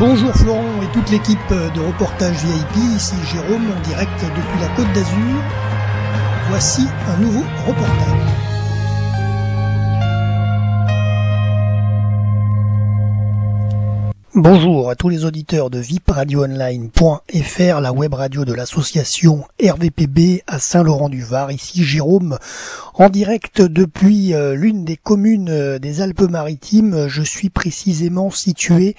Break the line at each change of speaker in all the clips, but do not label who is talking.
Bonjour Florent et toute l'équipe de reportage VIP, ici Jérôme en direct depuis la Côte d'Azur. Voici un nouveau reportage. Bonjour à tous les auditeurs de vipradioonline.fr, la web radio de l'association RVPB à Saint-Laurent-du-Var. Ici Jérôme, en direct depuis euh, l'une des communes euh, des Alpes-Maritimes. Je suis précisément situé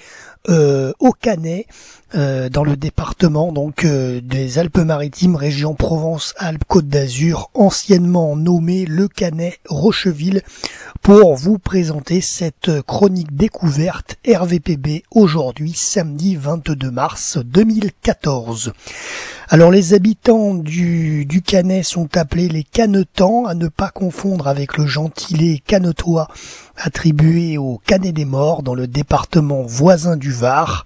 euh, au Canet, dans le département donc des Alpes-Maritimes, région Provence-Alpes-Côte d'Azur, anciennement nommé le Canet Rocheville, pour vous présenter cette chronique découverte RVPB aujourd'hui, samedi 22 mars 2014. Alors les habitants du, du Canet sont appelés les Canetans, à ne pas confondre avec le gentilé canetois attribué au Canet des Morts dans le département voisin du Var.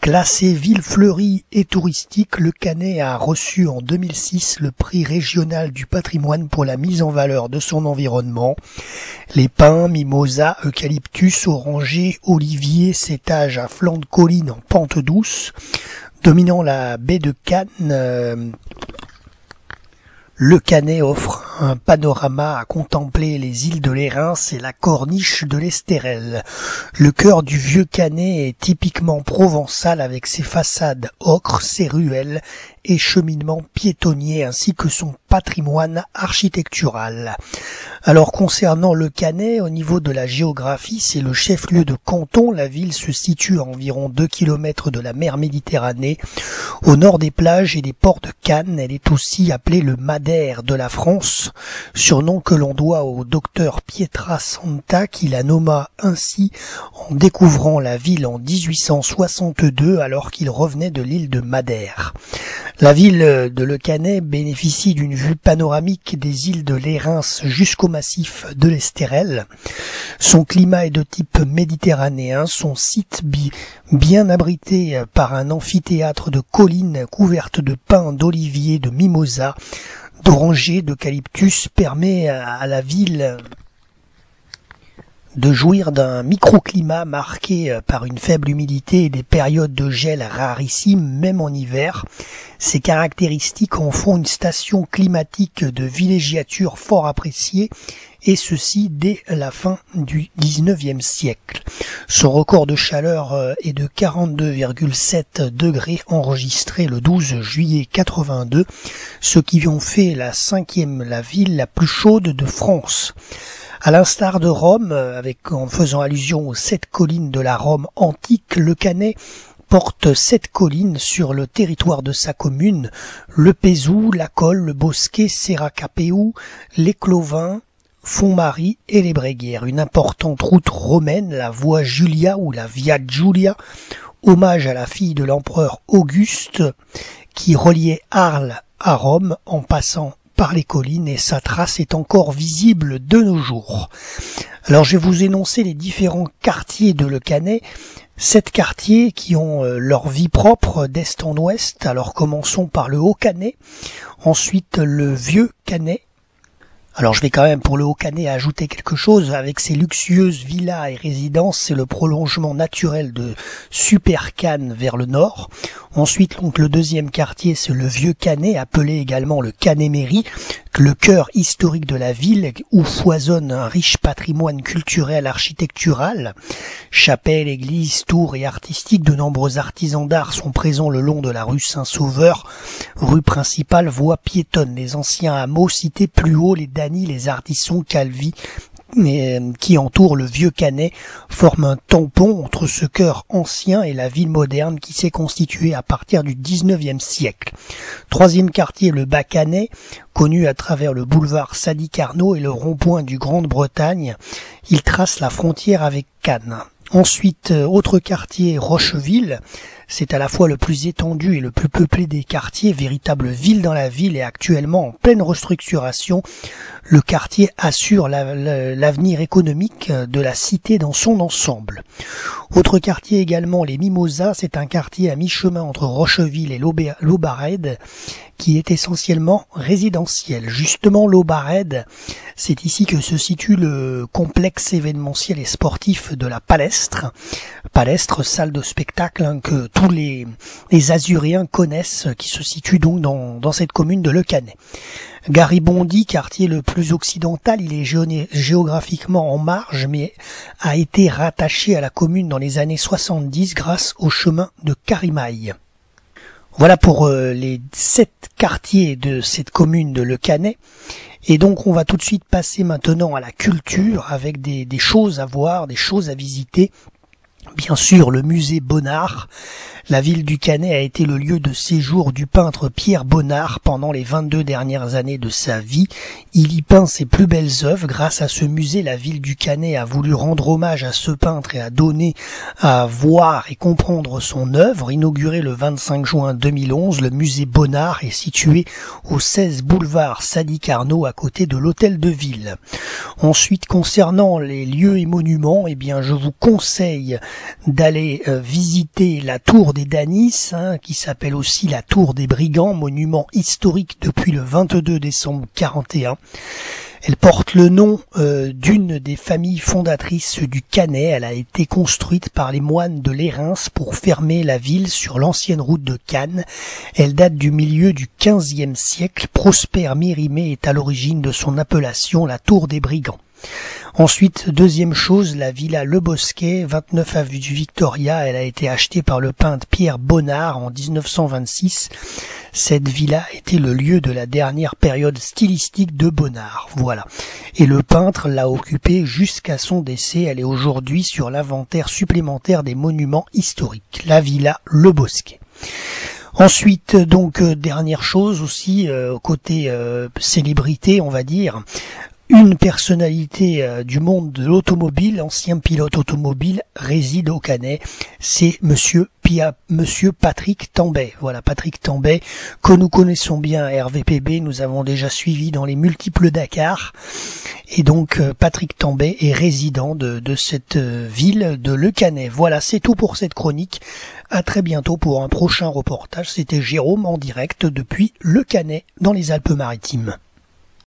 Classé ville fleurie et touristique, le Canet a reçu en 2006 le prix régional du patrimoine pour la mise en valeur de son environnement. Les pins, mimosas, eucalyptus, orangers, oliviers s'étagent à flanc de colline en pente douce, dominant la baie de Cannes. Euh, le Canet offre un panorama à contempler les îles de l'Érins et la corniche de l'Estérel. Le cœur du vieux Canet est typiquement provençal avec ses façades ocre, ses ruelles et cheminements piétonniers ainsi que son patrimoine architectural. Alors concernant le Canet, au niveau de la géographie, c'est le chef-lieu de canton. La ville se situe à environ 2 km de la mer Méditerranée, au nord des plages et des ports de Cannes. Elle est aussi appelée le Madère de la France, surnom que l'on doit au docteur Pietra Santa qui la nomma ainsi en découvrant la ville en 1862 alors qu'il revenait de l'île de Madère. La ville de Le Canet bénéficie d'une vue panoramique des îles de l'Érins jusqu'au massif de l'Estérel. Son climat est de type méditerranéen, son site bien abrité par un amphithéâtre de collines couvertes de pins, d'oliviers, de mimosas, d'orangers, d'eucalyptus permet à la ville de jouir d'un microclimat marqué euh, par une faible humidité et des périodes de gel rarissimes même en hiver. Ces caractéristiques en font une station climatique de villégiature fort appréciée et ceci dès la fin du 19e siècle. Son record de chaleur euh, est de 42,7 degrés enregistré le 12 juillet 82, ce qui en fait la cinquième la ville la plus chaude de France. À l'instar de Rome, euh, avec, en faisant allusion aux sept collines de la Rome antique, le Canet porte sept collines sur le territoire de sa commune, le Pézou, la Colle, le Bosquet, Serracapéou, les Clovins, Font-Marie et les Bréguières. Une importante route romaine, la voie Julia ou la Via Giulia, hommage à la fille de l'empereur Auguste, qui reliait Arles à Rome en passant par les collines et sa trace est encore visible de nos jours. Alors je vais vous énoncer les différents quartiers de Le Canet, sept quartiers qui ont euh, leur vie propre d'est en ouest. Alors commençons par le Haut Canet, ensuite le Vieux Canet, alors je vais quand même pour le Haut-Canet ajouter quelque chose. Avec ses luxueuses villas et résidences, c'est le prolongement naturel de Super Cannes vers le nord. Ensuite, le deuxième quartier, c'est le Vieux Canet, appelé également le Canet-Mairie, le cœur historique de la ville où foisonne un riche patrimoine culturel architectural. Chapelles, églises, tours et artistiques, de nombreux artisans d'art sont présents le long de la rue Saint-Sauveur, rue principale, voie piétonne. Les anciens hameaux cités plus haut, les Dany, les Ardissons, Calvi, qui entoure le vieux Canet forme un tampon entre ce cœur ancien et la ville moderne qui s'est constituée à partir du 19e siècle. Troisième quartier, le Bas Canet, connu à travers le boulevard Sadi Carnot et le rond-point du Grande-Bretagne. Il trace la frontière avec Cannes. Ensuite, euh, autre quartier, Rocheville, c'est à la fois le plus étendu et le plus peuplé des quartiers, véritable ville dans la ville et actuellement en pleine restructuration. Le quartier assure l'avenir économique de la cité dans son ensemble. Autre quartier également, les Mimosas, c'est un quartier à mi-chemin entre Rocheville et l'Aubarède qui est essentiellement résidentiel. Justement, l'Aubarède, c'est ici que se situe le complexe événementiel et sportif de la Palestre. Palestre, salle de spectacle hein, que tous les, Azuréens connaissent, qui se situe donc dans, dans cette commune de Le Canet. Garibondi, quartier le plus occidental, il est géographiquement en marge, mais a été rattaché à la commune dans les années 70 grâce au chemin de Carimaille. Voilà pour euh, les sept quartiers de cette commune de Le Canet. Et donc on va tout de suite passer maintenant à la culture avec des, des choses à voir, des choses à visiter. Bien sûr, le musée Bonnard, la ville du Canet a été le lieu de séjour du peintre Pierre Bonnard pendant les 22 dernières années de sa vie. Il y peint ses plus belles œuvres. Grâce à ce musée, la ville du Canet a voulu rendre hommage à ce peintre et a donné à voir et comprendre son œuvre. Inauguré le 25 juin 2011, le musée Bonnard est situé au 16 boulevard Sadi Carnot à côté de l'hôtel de ville. Ensuite, concernant les lieux et monuments, eh bien, je vous conseille d'aller euh, visiter la tour des Danis, hein, qui s'appelle aussi la Tour des Brigands, monument historique depuis le 22 décembre 41. Elle porte le nom euh, d'une des familles fondatrices du Canet. Elle a été construite par les moines de Lérins pour fermer la ville sur l'ancienne route de Cannes. Elle date du milieu du XVe siècle. Prosper Mérimée est à l'origine de son appellation la Tour des Brigands. Ensuite, deuxième chose, la villa Le Bosquet, 29 avenue du Victoria, elle a été achetée par le peintre Pierre Bonnard en 1926. Cette villa était le lieu de la dernière période stylistique de Bonnard. Voilà. Et le peintre l'a occupée jusqu'à son décès. Elle est aujourd'hui sur l'inventaire supplémentaire des monuments historiques. La villa Le Bosquet. Ensuite, donc euh, dernière chose aussi euh, côté euh, célébrité, on va dire, une personnalité euh, du monde de l'automobile, ancien pilote automobile, réside au Canet. C'est Monsieur Patrick Tambay. Voilà, Patrick Tambay, que nous connaissons bien RVPB, nous avons déjà suivi dans les multiples Dakar. Et donc euh, Patrick Tambay est résident de, de cette euh, ville de Le Canet. Voilà, c'est tout pour cette chronique. À très bientôt pour un prochain reportage. C'était Jérôme en direct depuis Le Canet dans les Alpes-Maritimes.